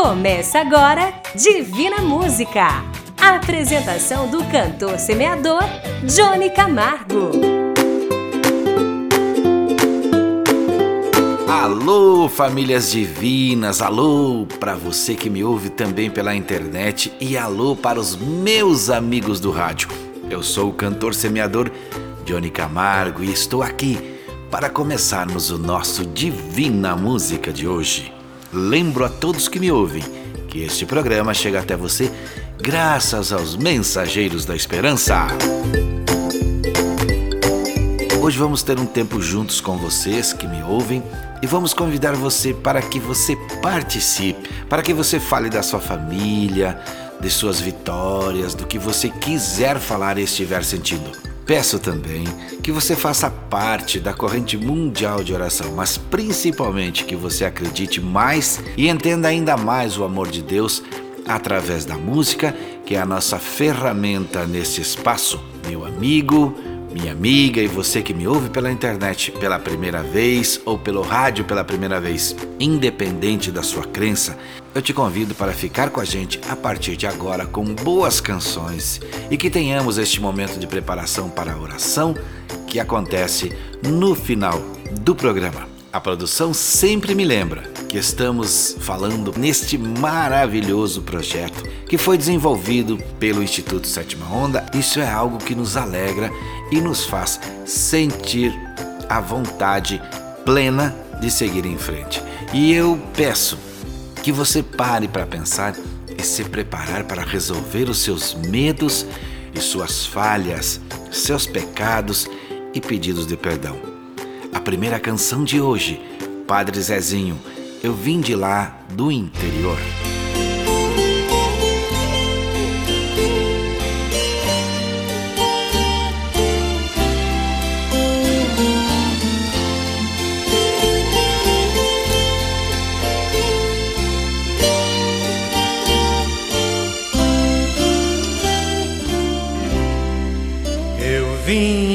Começa agora Divina Música. A apresentação do cantor semeador Johnny Camargo. Alô, famílias divinas, alô para você que me ouve também pela internet e alô para os meus amigos do rádio. Eu sou o cantor semeador Johnny Camargo e estou aqui para começarmos o nosso Divina Música de hoje. Lembro a todos que me ouvem que este programa chega até você graças aos Mensageiros da Esperança. Hoje vamos ter um tempo juntos com vocês que me ouvem e vamos convidar você para que você participe, para que você fale da sua família, de suas vitórias, do que você quiser falar e estiver sentindo. Peço também que você faça parte da corrente mundial de oração, mas principalmente que você acredite mais e entenda ainda mais o amor de Deus através da música, que é a nossa ferramenta nesse espaço. Meu amigo, minha amiga e você que me ouve pela internet pela primeira vez ou pelo rádio pela primeira vez, independente da sua crença, eu te convido para ficar com a gente a partir de agora com boas canções e que tenhamos este momento de preparação para a oração que acontece no final do programa. A produção sempre me lembra que estamos falando neste maravilhoso projeto que foi desenvolvido pelo Instituto Sétima Onda. Isso é algo que nos alegra e nos faz sentir a vontade plena de seguir em frente. E eu peço que você pare para pensar e se preparar para resolver os seus medos e suas falhas, seus pecados e pedidos de perdão. A primeira canção de hoje, Padre Zezinho, eu vim de lá do interior.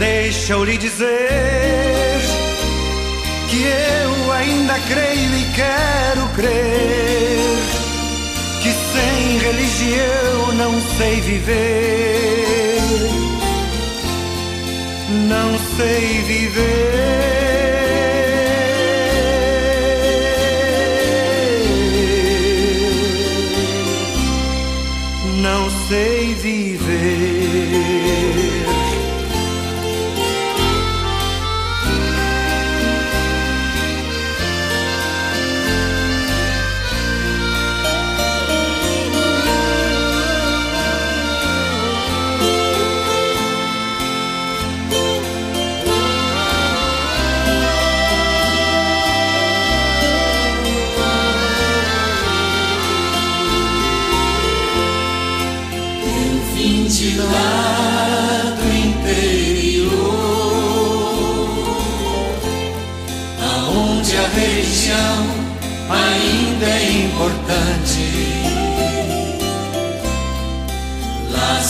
Deixa eu lhe dizer que eu ainda creio e quero crer que sem religião não sei viver. Não sei viver. Não sei viver.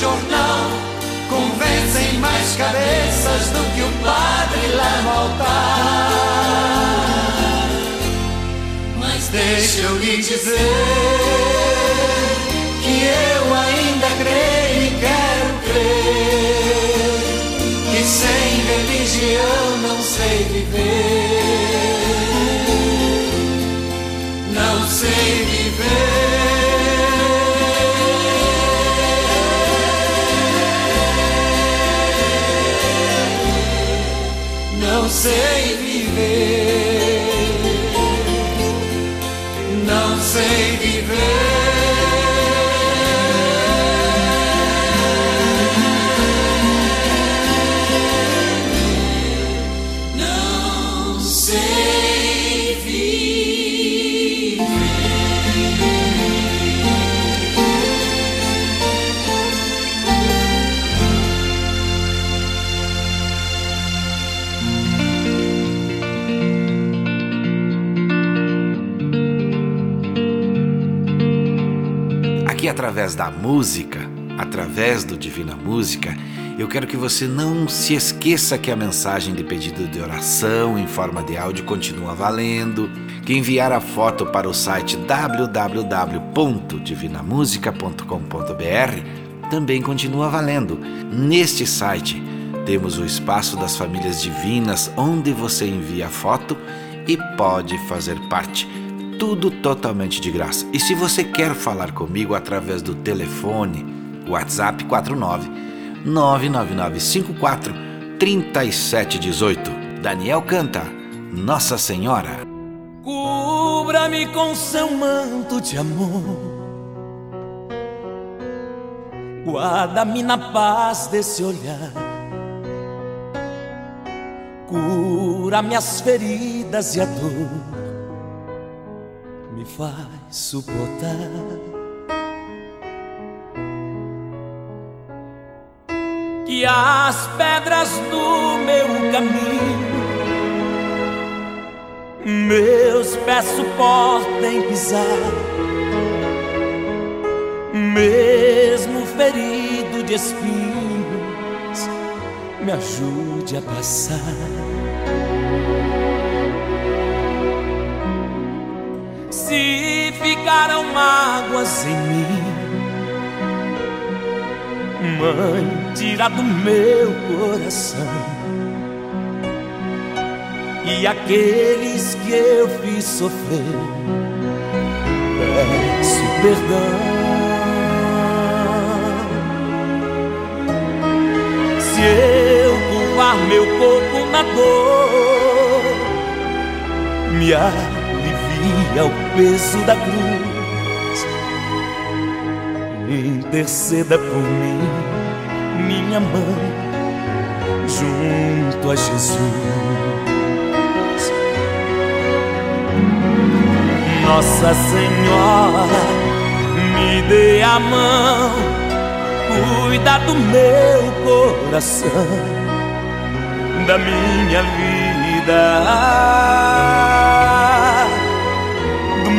Jornal convencem mais cabeças do que o padre lá no altar. Mas deixa eu lhe dizer que eu ainda creio e quero crer que sem religião não sei viver. Não sei viver. Sei viver, através da música, através do Divina Música, eu quero que você não se esqueça que a mensagem de pedido de oração em forma de áudio continua valendo, que enviar a foto para o site www.divinamusica.com.br também continua valendo. Neste site temos o espaço das famílias divinas onde você envia a foto e pode fazer parte tudo totalmente de graça. E se você quer falar comigo através do telefone, WhatsApp 49 99954 3718. Daniel canta Nossa Senhora. Cubra-me com seu manto de amor. Guarda-me na paz desse olhar. Cura minhas feridas e a dor me faz suportar. Que as pedras do meu caminho meus pés suportem pisar, mesmo ferido de espinhos, me ajude a passar. Se ficaram mágoas em mim, Mãe, tira do meu coração. E aqueles que eu fiz sofrer, peço perdão. Se eu curvar meu corpo na dor, me alivia o peso da cruz. Interceda por mim, minha mãe, junto a Jesus. Nossa Senhora, me dê a mão, cuida do meu coração, da minha vida,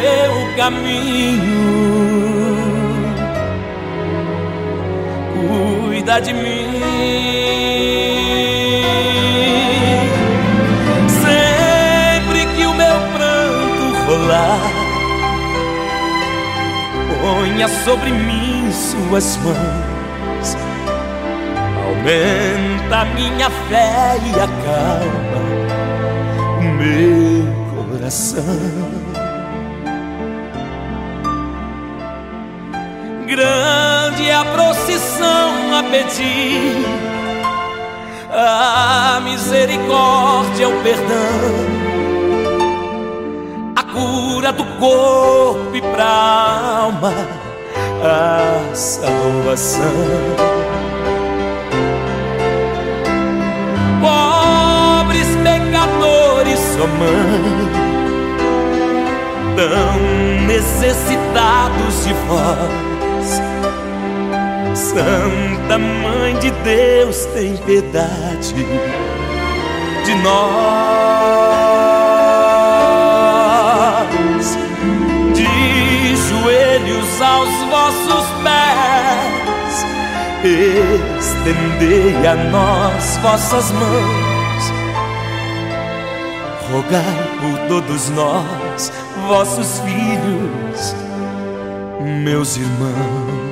meu caminho. Cuida de mim. Sempre que o meu pranto rolar, ponha sobre mim suas mãos. Aumenta minha fé e acalma o meu coração. Grande a procissão a pedir a misericórdia, o perdão, a cura do corpo e pra alma, a salvação. pobres pecadores, ó mãe, tão necessitados de vós. Santa Mãe de Deus, tem piedade de nós. De joelhos aos vossos pés, estendei a nós vossas mãos. Rogai por todos nós, vossos filhos, meus irmãos.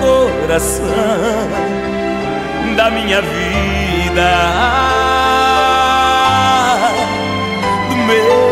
da minha vida, do meu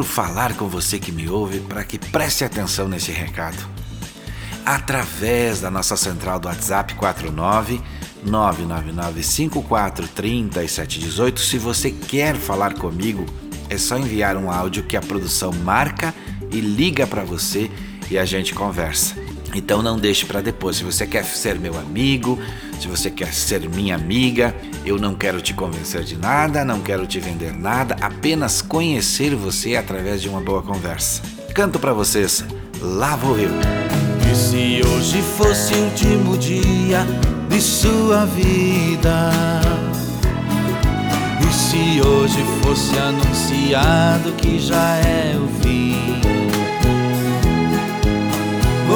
quero falar com você que me ouve para que preste atenção nesse recado. Através da nossa central do WhatsApp 49 999 54 3718, se você quer falar comigo, é só enviar um áudio que a produção marca e liga para você e a gente conversa. Então não deixe para depois. Se você quer ser meu amigo, se você quer ser minha amiga, eu não quero te convencer de nada, não quero te vender nada, apenas conhecer você através de uma boa conversa. Canto para vocês. Lá vou eu. E se hoje fosse o último dia de sua vida? E se hoje fosse anunciado que já é o fim?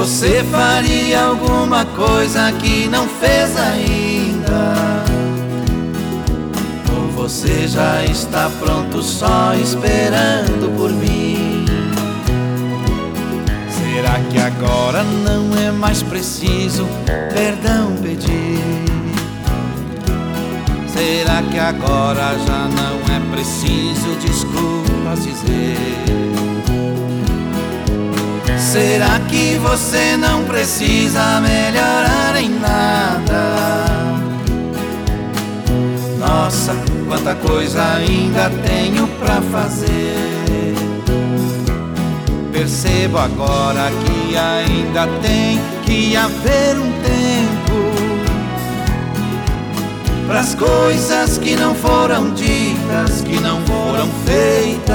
Você faria alguma coisa que não fez ainda? Ou você já está pronto só esperando por mim? Será que agora não é mais preciso perdão pedir? Será que agora já não é preciso desculpas dizer? Será que você não precisa melhorar em nada? Nossa, quanta coisa ainda tenho pra fazer. Percebo agora que ainda tem que haver um tempo para as coisas que não foram ditas, que não foram feitas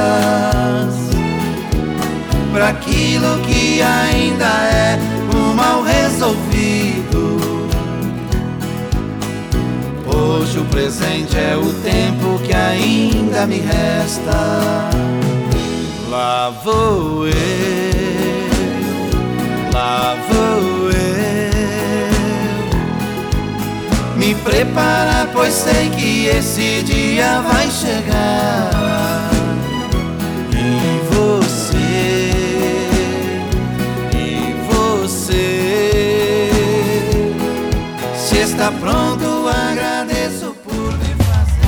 para aquilo que ainda é o mal resolvido. Hoje o presente é o tempo que ainda me resta. Lá vou eu, lá vou eu. Me preparar, pois sei que esse dia vai chegar. Pronto, agradeço por me fazer.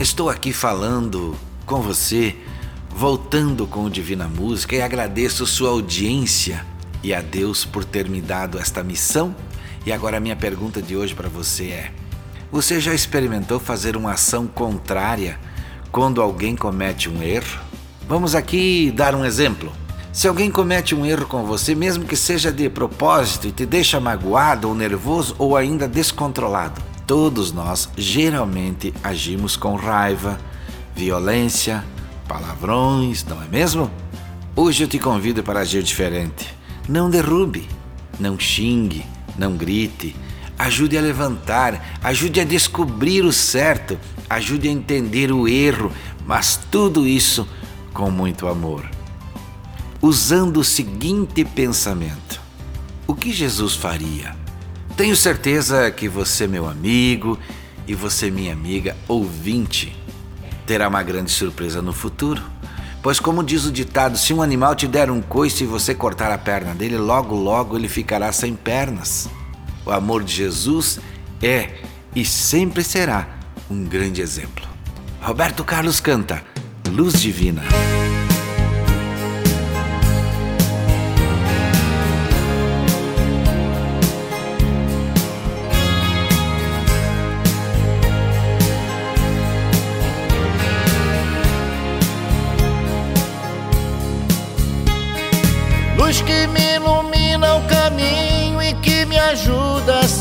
Estou aqui falando com você, voltando com o Divina Música e agradeço sua audiência e a Deus por ter me dado esta missão. E agora a minha pergunta de hoje para você é: você já experimentou fazer uma ação contrária quando alguém comete um erro? Vamos aqui dar um exemplo. Se alguém comete um erro com você, mesmo que seja de propósito e te deixa magoado ou nervoso ou ainda descontrolado, todos nós geralmente agimos com raiva, violência, palavrões, não é mesmo? Hoje eu te convido para agir diferente. Não derrube, não xingue, Não grite. Ajude a levantar, ajude a descobrir o certo, ajude a entender o erro, mas tudo isso com muito amor. Usando o seguinte pensamento: o que Jesus faria? Tenho certeza que você, meu amigo, e você, minha amiga ouvinte, terá uma grande surpresa no futuro. Pois, como diz o ditado, se um animal te der um coice e você cortar a perna dele, logo, logo ele ficará sem pernas. O amor de Jesus é e sempre será um grande exemplo. Roberto Carlos canta Luz Divina.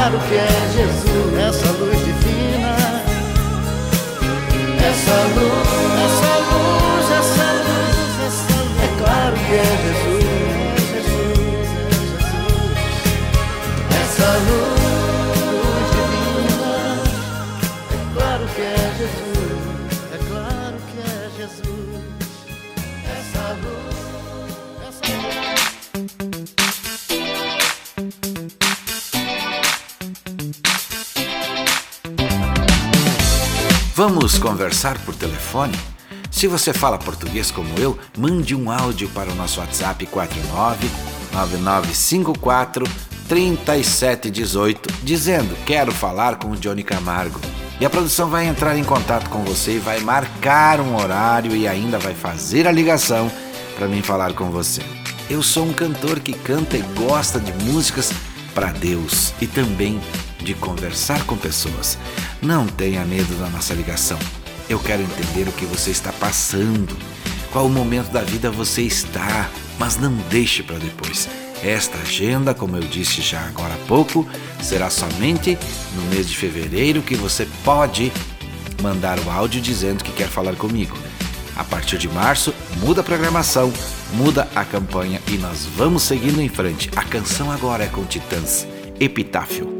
claro que é Jesus. Essa luz divina. Essa luz. Conversar por telefone? Se você fala português como eu, mande um áudio para o nosso WhatsApp 49 9954 3718 dizendo quero falar com o Johnny Camargo. E a produção vai entrar em contato com você e vai marcar um horário e ainda vai fazer a ligação para mim falar com você. Eu sou um cantor que canta e gosta de músicas para Deus e também de conversar com pessoas. Não tenha medo da nossa ligação. Eu quero entender o que você está passando, qual momento da vida você está, mas não deixe para depois. Esta agenda, como eu disse já agora há pouco, será somente no mês de fevereiro que você pode mandar o áudio dizendo que quer falar comigo. A partir de março, muda a programação, muda a campanha e nós vamos seguindo em frente. A canção agora é com Titãs, Epitáfio.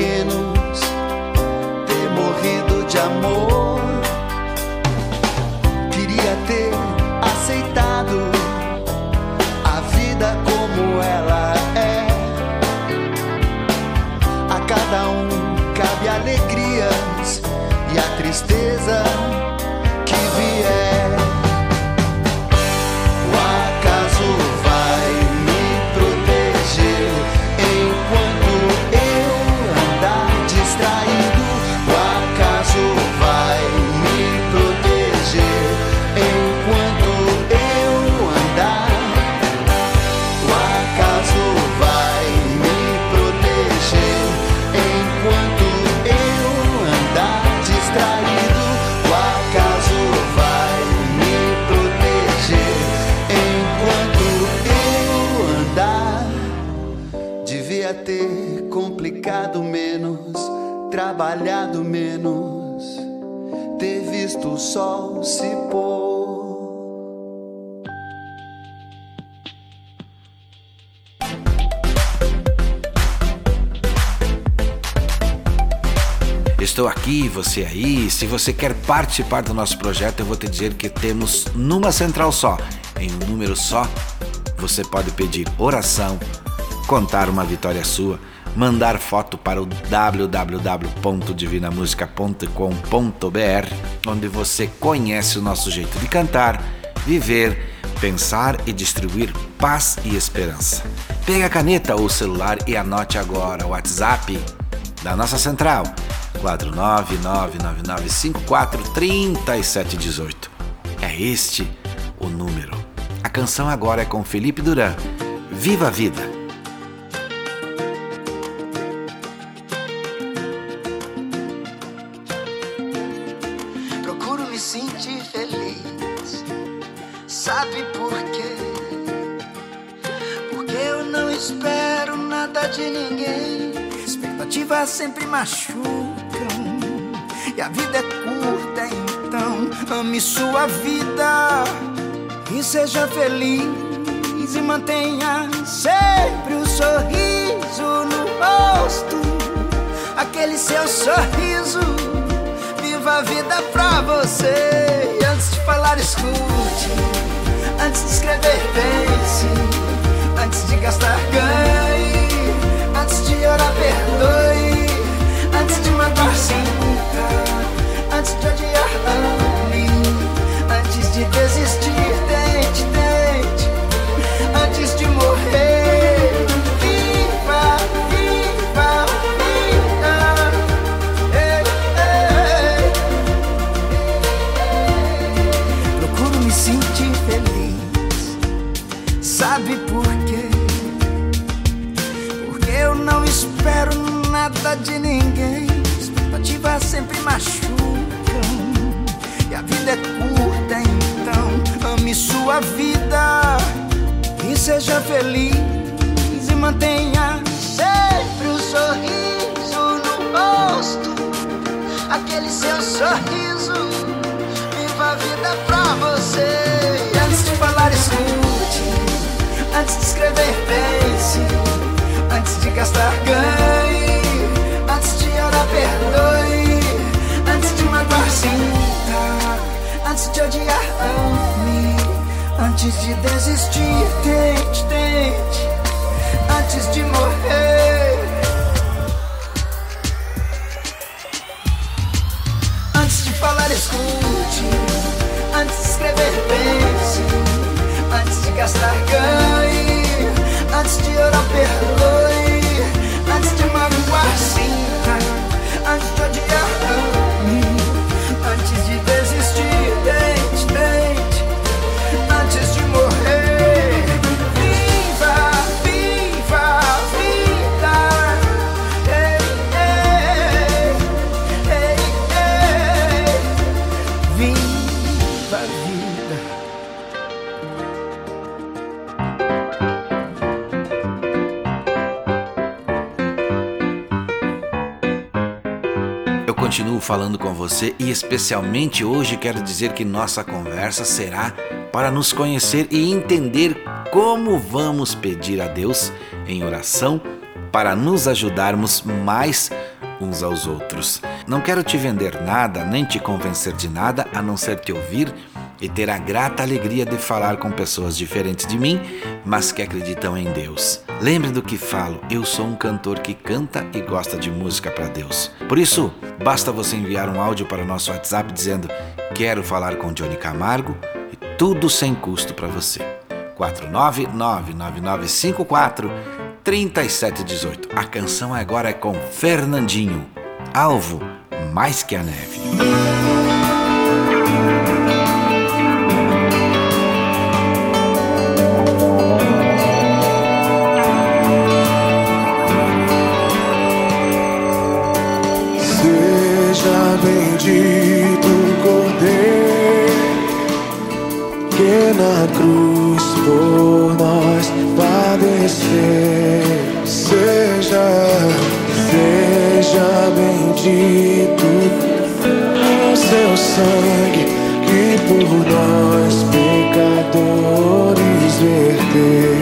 walking away. Menos, trabalhado menos, ter visto o sol se pôr. Estou aqui, você aí. Se você quer participar do nosso projeto, eu vou te dizer que temos numa central só, em um número só. Você pode pedir oração, contar uma vitória sua, mandar foto para o www.divinamusica.com.br, onde você conhece o nosso jeito de cantar, viver, pensar e distribuir paz e esperança. Pegue a caneta ou celular e anote agora o WhatsApp da nossa central 49999543718. É este o número. A canção agora é com Felipe Duran. Viva a vida! Sempre machucam. E a vida é curta, então ame sua vida e seja feliz e mantenha sempre o sorriso no rosto. Aquele seu sorriso a vida pra você. E antes de falar, escute. Antes de escrever, pense. Antes de gastar, ganhe. Falando com você e especialmente hoje quero dizer que nossa conversa será para nos conhecer e entender como vamos pedir a Deus em oração para nos ajudarmos mais uns aos outros. Não quero te vender nada, nem te convencer de nada, a não ser te ouvir e ter a grata alegria de falar com pessoas diferentes de mim, mas que acreditam em Deus. Lembre do que falo, eu sou um cantor que canta e gosta de música para Deus. Por isso, basta você enviar um áudio para o nosso WhatsApp dizendo: "Quero falar com Johnny Camargo" e tudo sem custo para você. 4999954 3718. A canção agora é com Fernandinho. Alvo mais que a neve. Na cruz por nós padecer. Seja, seja bendito o seu sangue que por nós pecadores verter.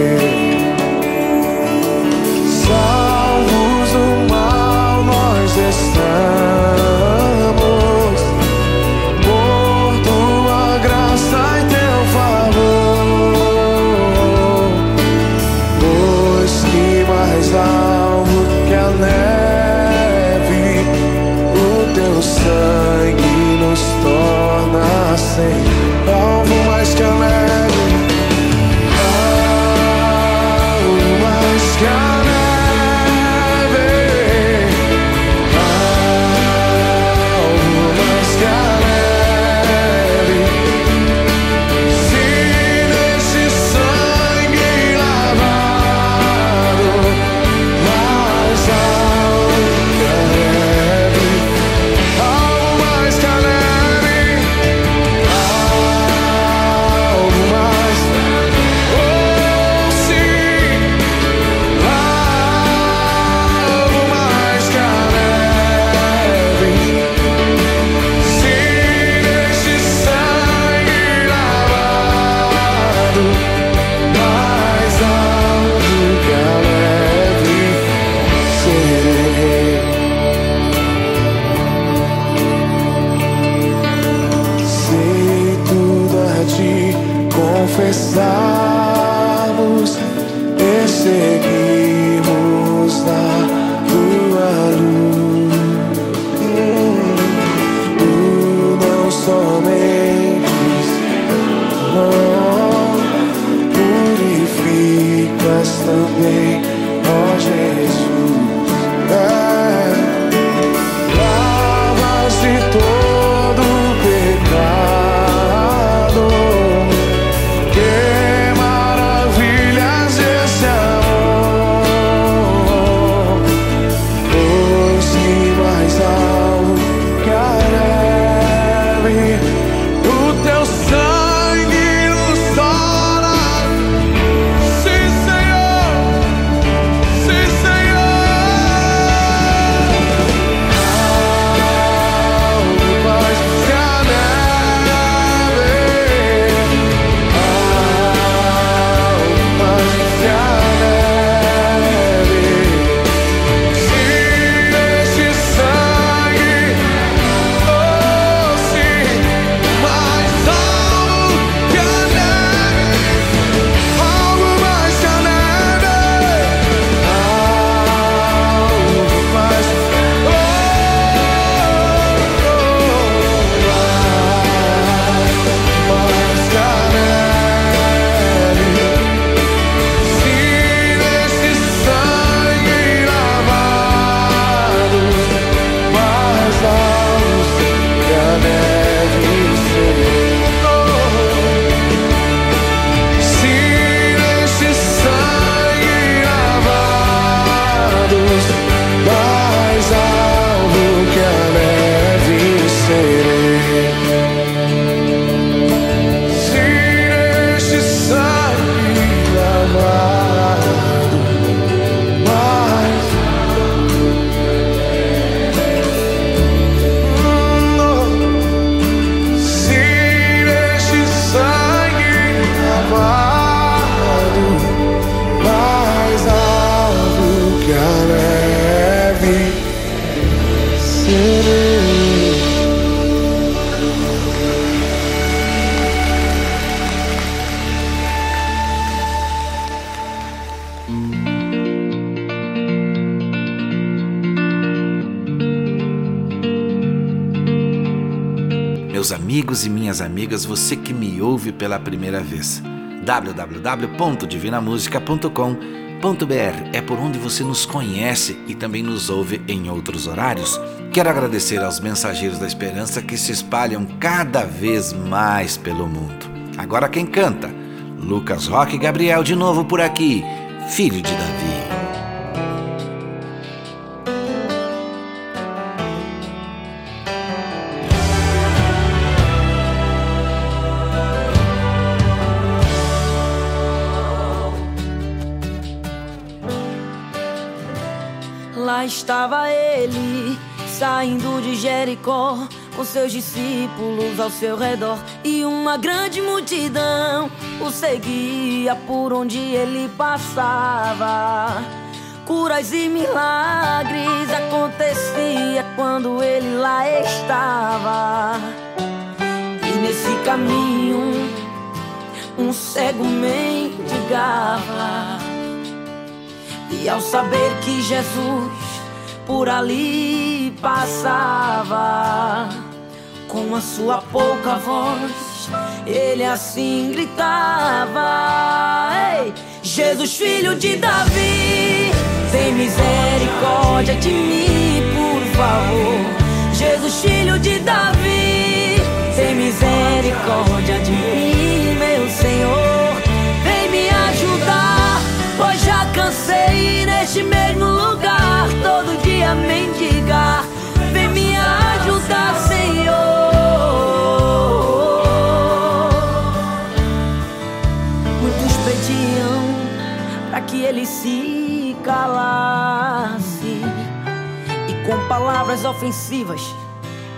Mas você que me ouve pela primeira vez. www.divinamusica.com.br é por onde você nos conhece e também nos ouve em outros horários. Quero agradecer aos mensageiros da esperança que se espalham cada vez mais pelo mundo. Agora quem canta? Lucas Roque Gabriel de novo por aqui, filho de Davi. Estava ele, saindo de Jericó, com seus discípulos ao seu redor, e uma grande multidão o seguia por onde ele passava. Curas e milagres acontecia quando ele lá estava. E nesse caminho, um cego mendigava. E ao saber que Jesus por ali passava, com a sua pouca voz, ele assim gritava: Ei, Jesus, filho de Davi, tem misericórdia de mim, por favor. Jesus, filho de Davi, tem misericórdia de mim, meu Senhor. Vem me ajudar, pois já cansei neste mesmo ofensivas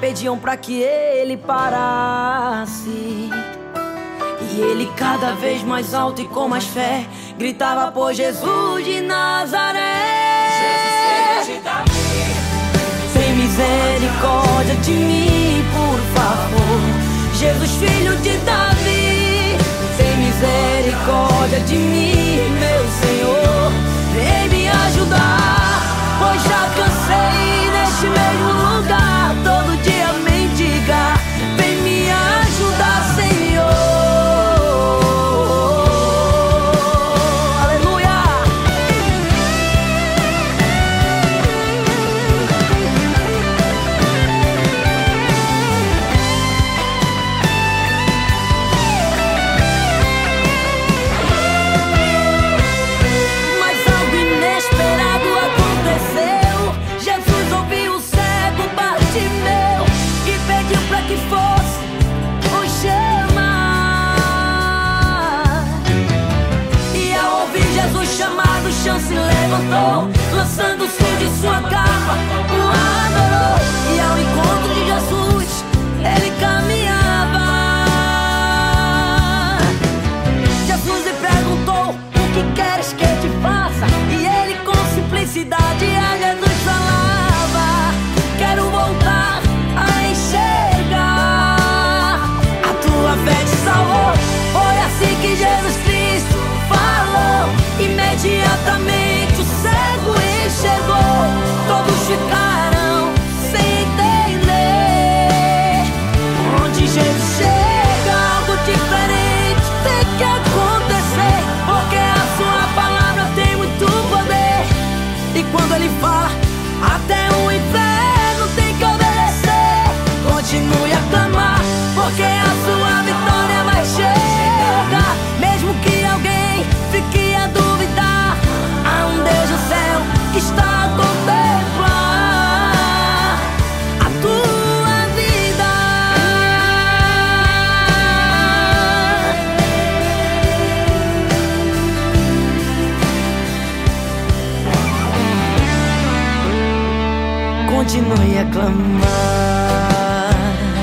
pediam para que ele parasse. E ele cada vez mais alto e com mais fé gritava por Jesus de Nazaré. Tem misericórdia de mim, por favor. Jesus, filho de Davi, tem misericórdia de mim, meu Senhor. Vem me ajudar, pois já cansei neste mesmo lugar,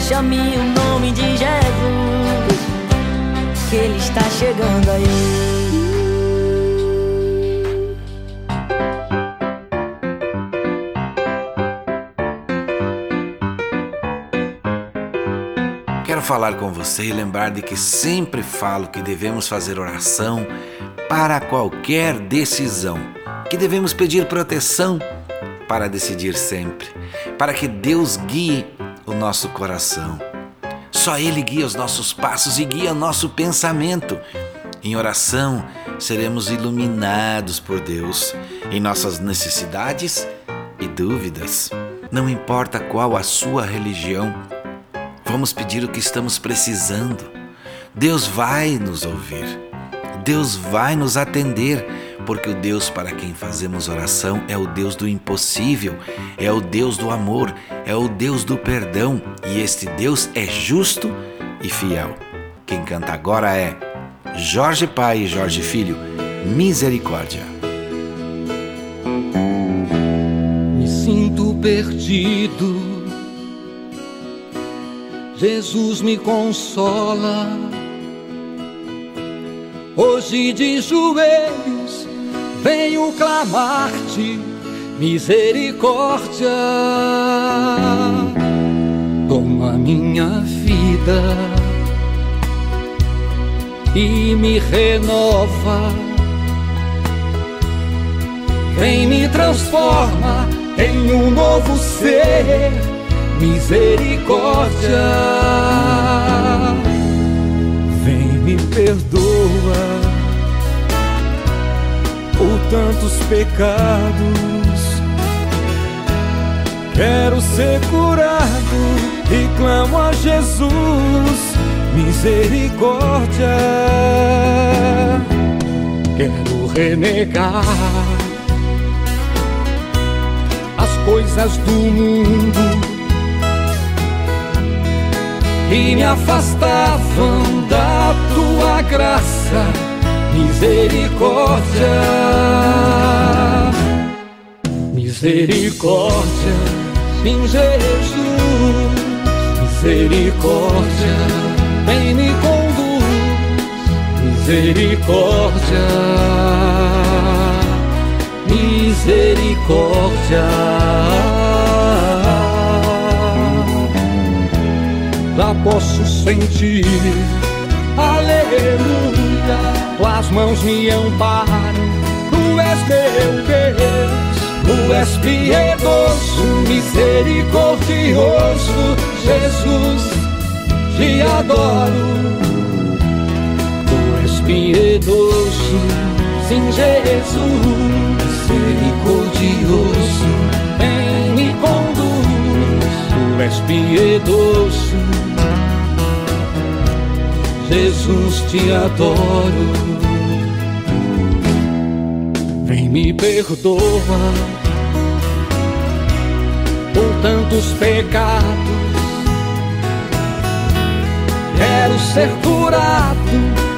chame o nome de Jesus, que Ele está chegando aí. Quero falar com você e lembrar de que sempre falo que devemos fazer oração para qualquer decisão, que devemos pedir proteção para decidir sempre, para que Deus guie o nosso coração. Só Ele guia os nossos passos e guia nosso pensamento. Em oração, seremos iluminados por Deus em nossas necessidades e dúvidas. Não importa qual a sua religião, Vamos pedir o que estamos precisando. Deus vai nos ouvir. Deus vai nos atender, porque o Deus para quem fazemos oração é o Deus do impossível, é o Deus do amor, é o Deus do perdão, e este Deus é justo e fiel. Quem canta agora é Jorge Pai e Jorge Filho, Misericórdia. Me sinto perdido. Jesus me consola. Hoje de joelhos venho clamar-te misericórdia. Toma minha vida e me renova. Vem me transforma em um novo ser misericórdia. Perdoa por tantos pecados. Quero ser curado e clamo a Jesus misericórdia. Quero renegar as coisas do mundo e me afastavam da tua graça, misericórdia, misericórdia, sim Jesus, misericórdia, vem me conduz, misericórdia, misericórdia posso sentir. Aleluia, tuas mãos me amparam. Tu és meu Deus, tu és piedoso, misericordioso. Jesus, te adoro. Tu és piedoso, sim, Jesus, misericordioso. Vem me conduz, tu és piedoso. Jesus, te adoro. Vem me perdoa por tantos pecados. Quero ser curado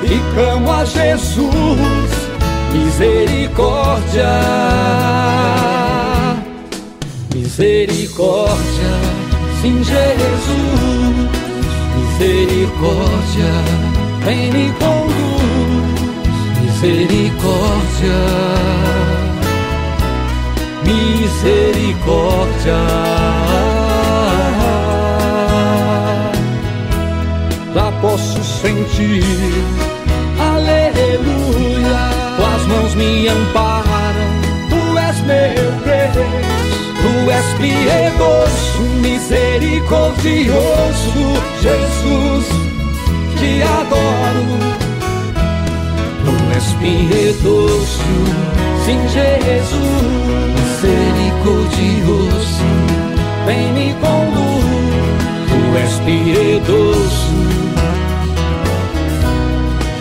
e clamo a Jesus misericórdia, misericórdia, sim Jesus, misericórdia, vem me conduz, misericórdia, misericórdia. Já posso sentir, aleluia tuas mãos me amparam, tu és meu Deus, tu és piedoso, misericordioso, Jesus, te adoro. Tu és piedoso, sim, Jesus, misericordioso, vem me conduz, tu és piedoso.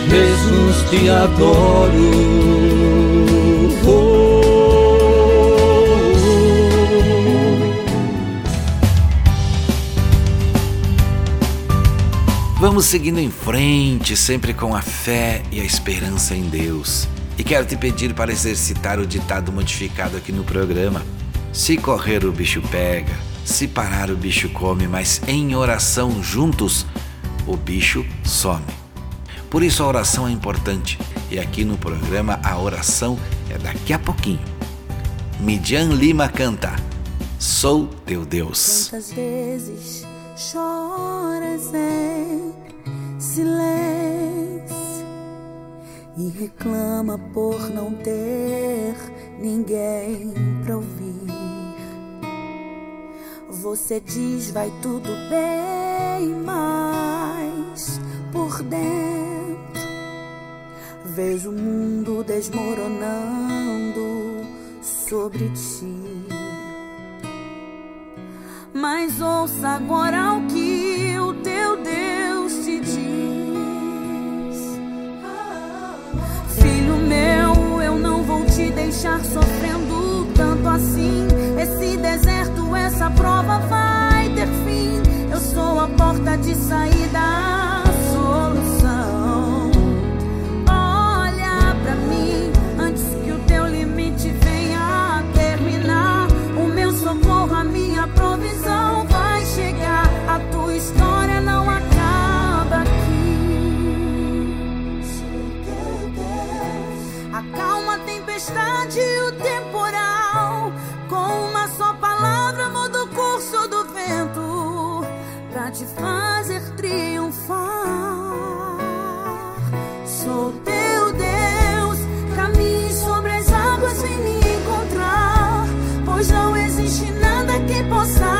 Jesus, te adoro. Vamos seguindo em frente, sempre com a fé e a esperança em Deus. E quero te pedir para exercitar o ditado modificado aqui no programa. Se correr o bicho pega, se parar o bicho come, mas em oração juntos o bicho some. Por isso a oração é importante e aqui no programa a oração é daqui a pouquinho. Midian Lima canta Sou teu Deus. Quantas vezes choras em silêncio e reclama por não ter ninguém pra ouvir. Você diz vai tudo bem, mas por dentro Vejo o mundo desmoronando sobre ti. Mas ouça agora o que o teu Deus te diz. Filho meu, eu não vou te deixar sofrendo tanto assim. Esse deserto, essa prova vai ter fim. Eu sou a porta de saída. Te fazer triunfar. Sou teu Deus, caminhe sobre as águas, vem me encontrar. Pois não existe nada que possa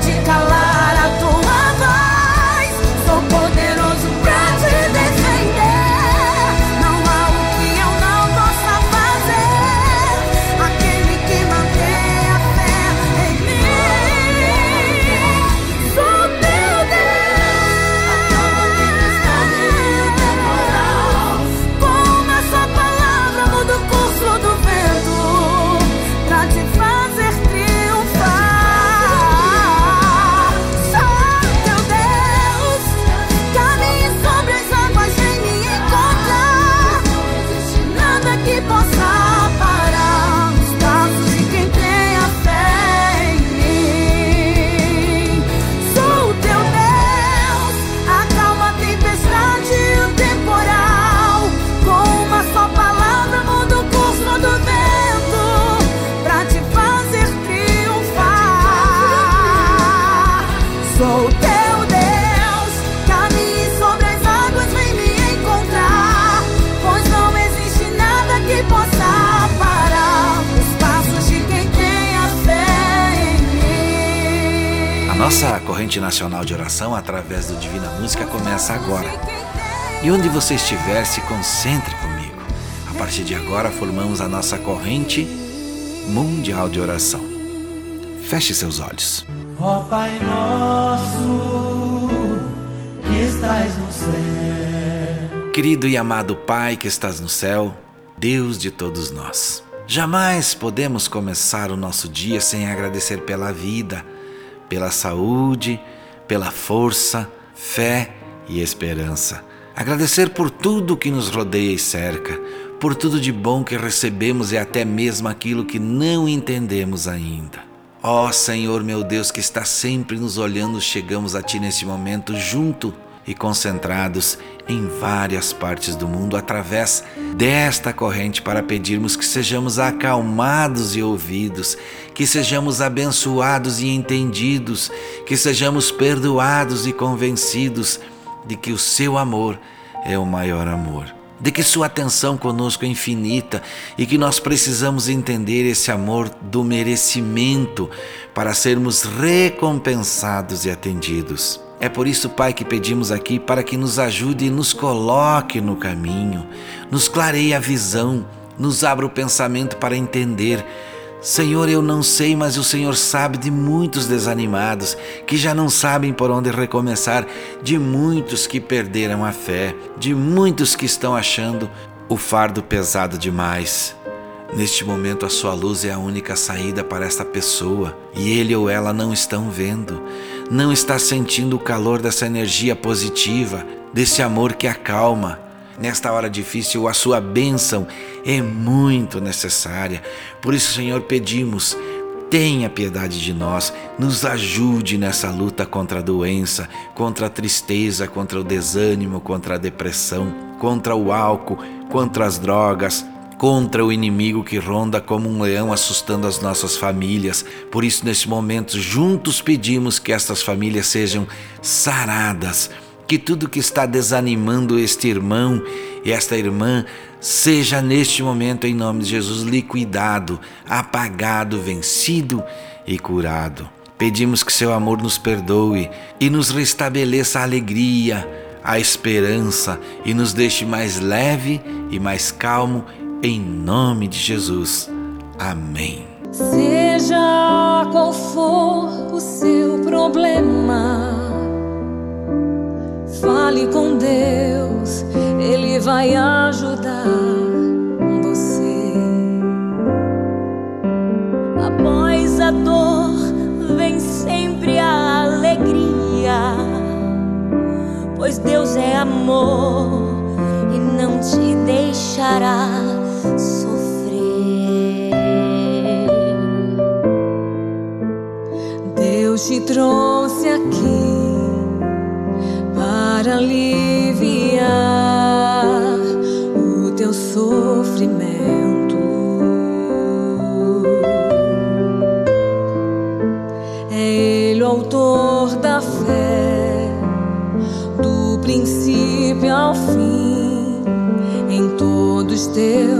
pode calar através do Divina Música começa agora. E onde você estiver, se concentre comigo. A partir de agora, formamos a nossa corrente mundial de oração. Feche seus olhos. Ó Pai nosso, que estás no céu. Querido e amado Pai que estás no céu, Deus de todos nós. Jamais podemos começar o nosso dia sem agradecer pela vida, pela saúde, pela força, fé e esperança. Agradecer por tudo que nos rodeia e cerca, por tudo de bom que recebemos e até mesmo aquilo que não entendemos ainda. Ó oh, Senhor meu Deus, que está sempre nos olhando, chegamos a Ti nesse momento junto e concentrados em várias partes do mundo através desta corrente para pedirmos que sejamos acalmados e ouvidos, que sejamos abençoados e entendidos, que sejamos perdoados e convencidos de que o seu amor é o maior amor de que sua atenção conosco é infinita e que nós precisamos entender esse amor do merecimento para sermos recompensados e atendidos. É por isso, Pai, que pedimos aqui para que nos ajude e nos coloque no caminho, nos clareie a visão, nos abra o pensamento para entender Senhor, eu não sei, mas o Senhor sabe de muitos desanimados que já não sabem por onde recomeçar, de muitos que perderam a fé, de muitos que estão achando o fardo pesado demais. Neste momento, a sua luz é a única saída para esta pessoa e ele ou ela não estão vendo, não está sentindo o calor dessa energia positiva, desse amor que acalma Nesta hora difícil, a sua bênção é muito necessária. Por isso, Senhor, pedimos. Tenha piedade de nós, nos ajude nessa luta contra a doença, contra a tristeza, contra o desânimo, contra a depressão, contra o álcool, contra as drogas, contra o inimigo que ronda como um leão assustando as nossas famílias. Por isso, nesse momento, juntos pedimos que estas famílias sejam saradas que tudo que está desanimando este irmão e esta irmã seja neste momento, em nome de Jesus, liquidado, apagado, vencido e curado. Pedimos que seu amor nos perdoe e nos restabeleça a alegria, a esperança e nos deixe mais leve e mais calmo, em nome de Jesus. Amém. Seja qual for o seu problema Fale com Deus, Ele vai ajudar você. Após a dor, vem sempre a alegria, pois Deus é amor e não te deixará te trouxe aqui para aliviar o teu sofrimento. É Ele o autor da fé, do princípio ao fim, em todos teus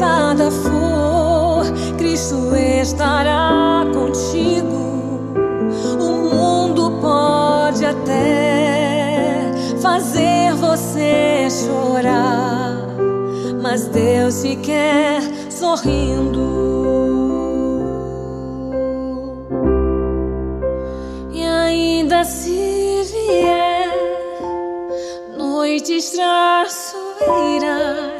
pesada for, Cristo estará contigo. O mundo pode até fazer você chorar, mas Deus se quer sorrindo. E ainda se vier noites traiçoeiras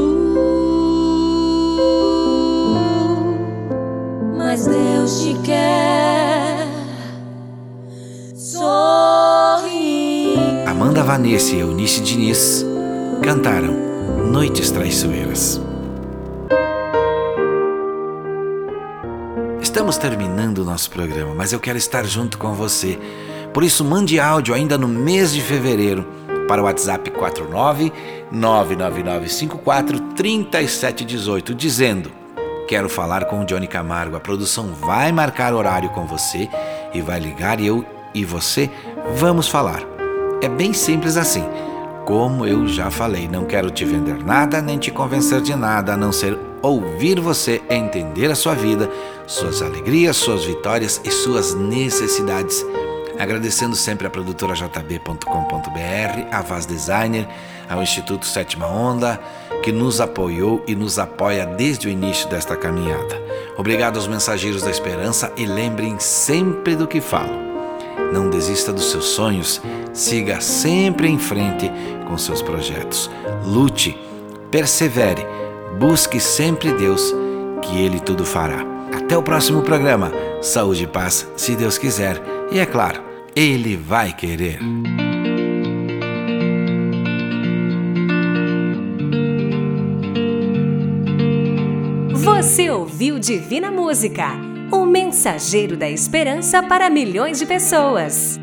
Mas Deus te quer sorrindo. Amanda Vanessa e Eunice Diniz cantaram Noites Traiçoeiras. Estamos terminando o nosso programa, mas eu quero estar junto com você. Por isso, mande áudio ainda no mês de fevereiro para o WhatsApp 49 99954 3718 dizendo: Quero falar com o Johnny Camargo. A produção vai marcar horário com você e vai ligar e eu e você vamos falar. É bem simples assim. Como eu já falei, não quero te vender nada nem te convencer de nada, a não ser ouvir você entender a sua vida, suas alegrias, suas vitórias e suas necessidades. Agradecendo sempre a produtora jb.com.br, a Vaz Designer, ao Instituto Sétima Onda, que nos apoiou e nos apoia desde o início desta caminhada. Obrigado aos mensageiros da esperança e lembrem sempre do que falo. Não desista dos seus sonhos, siga sempre em frente com seus projetos. Lute, persevere, busque sempre Deus, que Ele tudo fará. Até o próximo programa. Saúde e paz, se Deus quiser. E é claro, Ele vai querer. Você ouviu Divina Música, o mensageiro da esperança para milhões de pessoas.